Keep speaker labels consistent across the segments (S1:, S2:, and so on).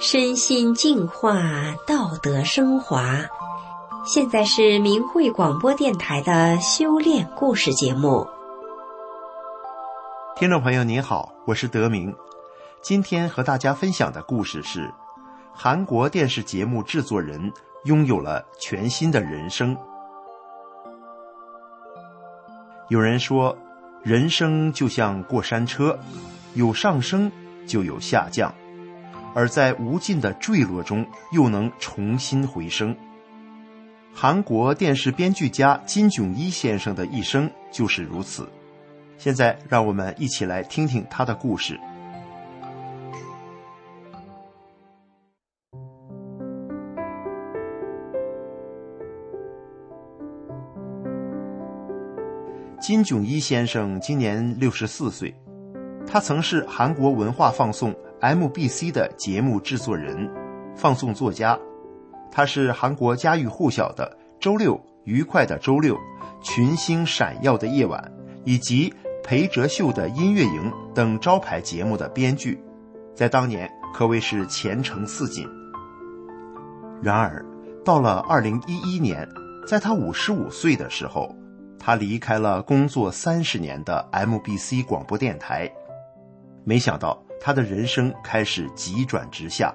S1: 身心净化，道德升华。现在是明慧广播电台的修炼故事节目。
S2: 听众朋友您好，我是德明。今天和大家分享的故事是：韩国电视节目制作人拥有了全新的人生。有人说，人生就像过山车，有上升就有下降。而在无尽的坠落中，又能重新回升。韩国电视编剧家金炯一先生的一生就是如此。现在，让我们一起来听听他的故事。金炯一先生今年六十四岁，他曾是韩国文化放送。MBC 的节目制作人、放送作家，他是韩国家喻户晓的《周六愉快的周六》《群星闪耀的夜晚》以及《裴哲秀的音乐营》等招牌节目的编剧，在当年可谓是前程似锦。然而，到了2011年，在他55岁的时候，他离开了工作三十年的 MBC 广播电台，没想到。他的人生开始急转直下，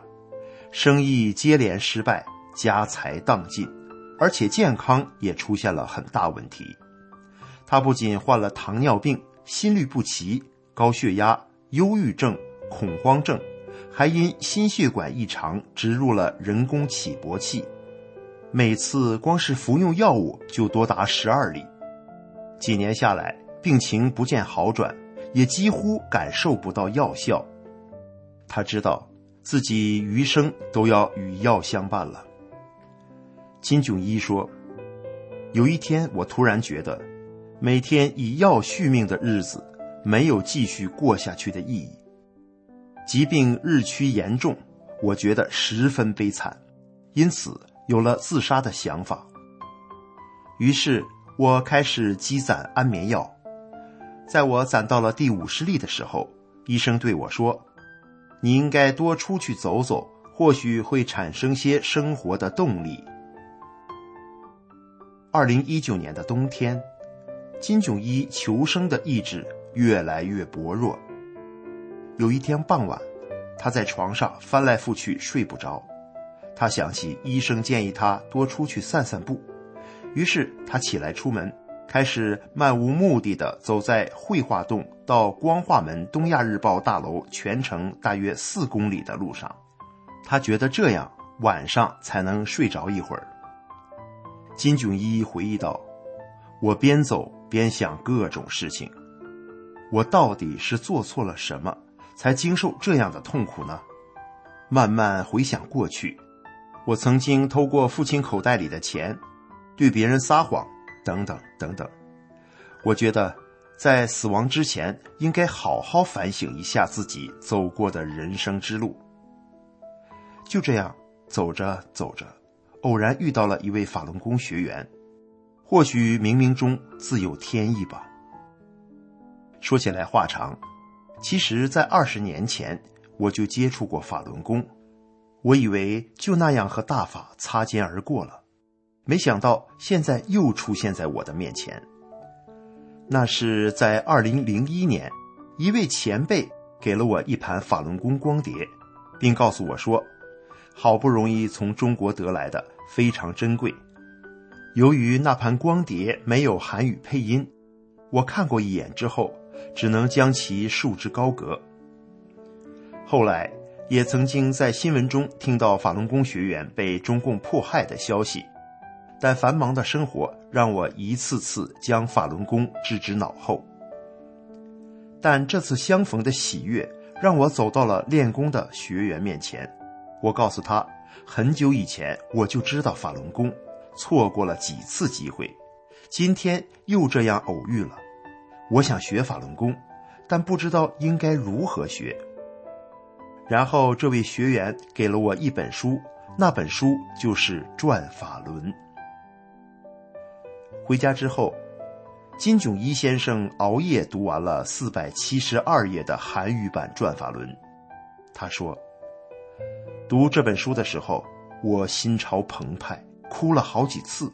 S2: 生意接连失败，家财荡尽，而且健康也出现了很大问题。他不仅患了糖尿病、心律不齐、高血压、忧郁症、恐慌症，还因心血管异常植入了人工起搏器，每次光是服用药物就多达十二粒。几年下来，病情不见好转，也几乎感受不到药效。他知道自己余生都要与药相伴了。金炯一说：“有一天，我突然觉得，每天以药续命的日子没有继续过下去的意义。疾病日趋严重，我觉得十分悲惨，因此有了自杀的想法。于是我开始积攒安眠药。在我攒到了第五十粒的时候，医生对我说。”你应该多出去走走，或许会产生些生活的动力。二零一九年的冬天，金炯一求生的意志越来越薄弱。有一天傍晚，他在床上翻来覆去睡不着，他想起医生建议他多出去散散步，于是他起来出门。开始漫无目的的走在绘画洞到光化门东亚日报大楼全程大约四公里的路上，他觉得这样晚上才能睡着一会儿。金炯一回忆道：“我边走边想各种事情，我到底是做错了什么，才经受这样的痛苦呢？慢慢回想过去，我曾经偷过父亲口袋里的钱，对别人撒谎。”等等等等，我觉得在死亡之前应该好好反省一下自己走过的人生之路。就这样走着走着，偶然遇到了一位法轮功学员，或许冥冥中自有天意吧。说起来话长，其实，在二十年前我就接触过法轮功，我以为就那样和大法擦肩而过了。没想到现在又出现在我的面前。那是在二零零一年，一位前辈给了我一盘法轮功光碟，并告诉我说，好不容易从中国得来的，非常珍贵。由于那盘光碟没有韩语配音，我看过一眼之后，只能将其束之高阁。后来也曾经在新闻中听到法轮功学员被中共迫害的消息。但繁忙的生活让我一次次将法轮功置之脑后。但这次相逢的喜悦让我走到了练功的学员面前。我告诉他，很久以前我就知道法轮功，错过了几次机会，今天又这样偶遇了。我想学法轮功，但不知道应该如何学。然后这位学员给了我一本书，那本书就是《转法轮》。回家之后，金炯一先生熬夜读完了四百七十二页的韩语版《转法轮》。他说：“读这本书的时候，我心潮澎湃，哭了好几次。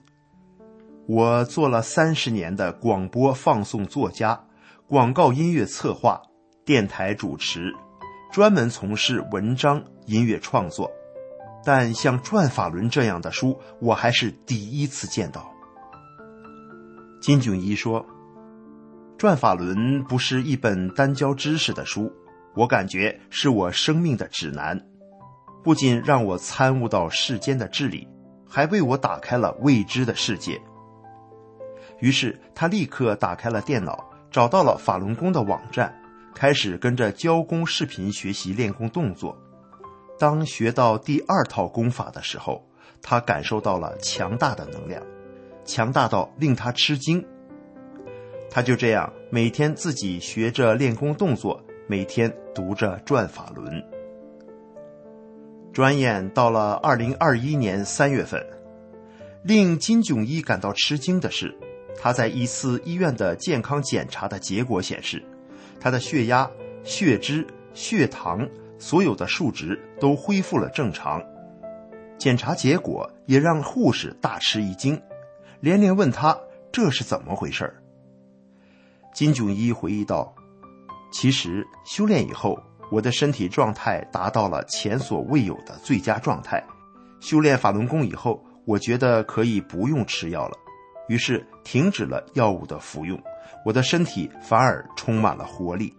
S2: 我做了三十年的广播放送作家、广告音乐策划、电台主持，专门从事文章音乐创作，但像《转法轮》这样的书，我还是第一次见到。”金炯一说：“《转法轮》不是一本单教知识的书。”我感觉是我生命的指南，不仅让我参悟到世间的治理，还为我打开了未知的世界。于是他立刻打开了电脑，找到了法轮功的网站，开始跟着教功视频学习练功动作。当学到第二套功法的时候，他感受到了强大的能量，强大到令他吃惊。他就这样每天自己学着练功动作。每天读着《转法轮》，转眼到了二零二一年三月份，令金炯一感到吃惊的是，他在一次医院的健康检查的结果显示，他的血压、血脂、血糖所有的数值都恢复了正常。检查结果也让护士大吃一惊，连连问他这是怎么回事儿金炯一回忆道。其实修炼以后，我的身体状态达到了前所未有的最佳状态。修炼法轮功以后，我觉得可以不用吃药了，于是停止了药物的服用，我的身体反而充满了活力。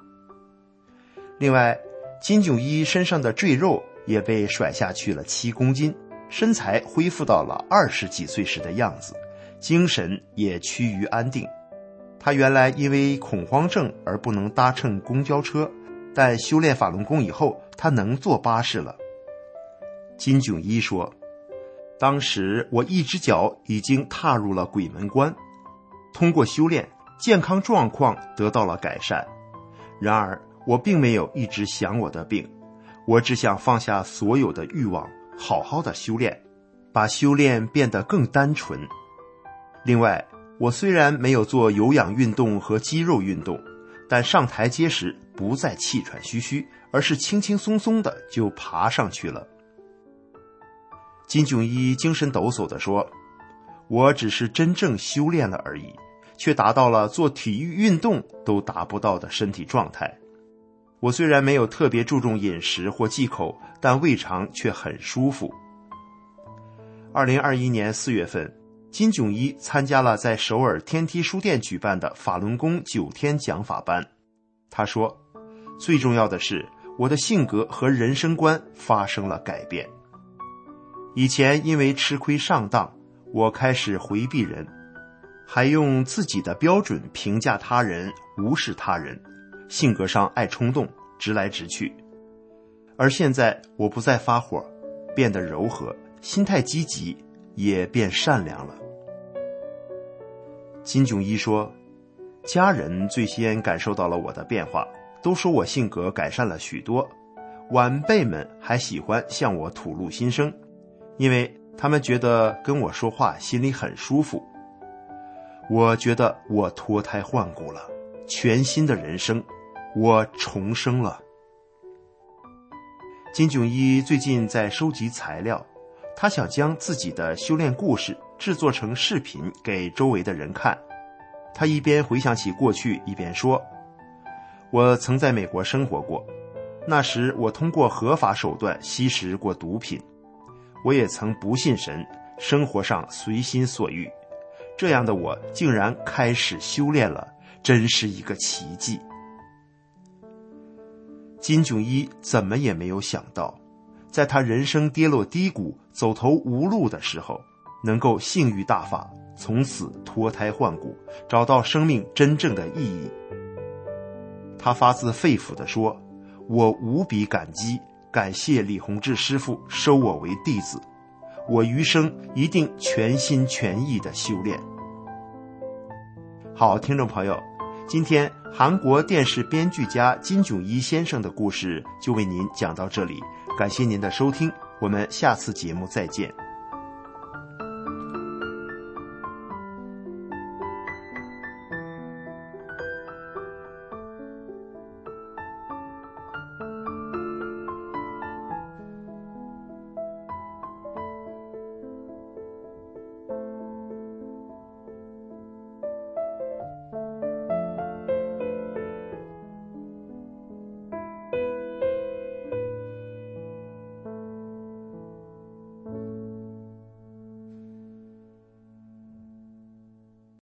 S2: 另外，金炯一身上的赘肉也被甩下去了七公斤，身材恢复到了二十几岁时的样子，精神也趋于安定。他原来因为恐慌症而不能搭乘公交车，但修炼法轮功以后，他能坐巴士了。金炯一说：“当时我一只脚已经踏入了鬼门关，通过修炼，健康状况得到了改善。然而，我并没有一直想我的病，我只想放下所有的欲望，好好的修炼，把修炼变得更单纯。另外。”我虽然没有做有氧运动和肌肉运动，但上台阶时不再气喘吁吁，而是轻轻松松的就爬上去了。金炯一精神抖擞地说：“我只是真正修炼了而已，却达到了做体育运动都达不到的身体状态。我虽然没有特别注重饮食或忌口，但胃肠却很舒服。”二零二一年四月份。金炯一参加了在首尔天梯书店举办的法轮功九天讲法班。他说：“最重要的是，我的性格和人生观发生了改变。以前因为吃亏上当，我开始回避人，还用自己的标准评价他人，无视他人，性格上爱冲动，直来直去。而现在，我不再发火，变得柔和，心态积极，也变善良了。”金炯一说：“家人最先感受到了我的变化，都说我性格改善了许多。晚辈们还喜欢向我吐露心声，因为他们觉得跟我说话心里很舒服。我觉得我脱胎换骨了，全新的人生，我重生了。”金炯一最近在收集材料，他想将自己的修炼故事。制作成视频给周围的人看，他一边回想起过去，一边说：“我曾在美国生活过，那时我通过合法手段吸食过毒品，我也曾不信神，生活上随心所欲，这样的我竟然开始修炼了，真是一个奇迹。”金炯一怎么也没有想到，在他人生跌落低谷、走投无路的时候。能够性欲大法，从此脱胎换骨，找到生命真正的意义。他发自肺腑地说：“我无比感激，感谢李洪志师傅收我为弟子，我余生一定全心全意的修炼。”好，听众朋友，今天韩国电视编剧家金炯一先生的故事就为您讲到这里，感谢您的收听，我们下次节目再见。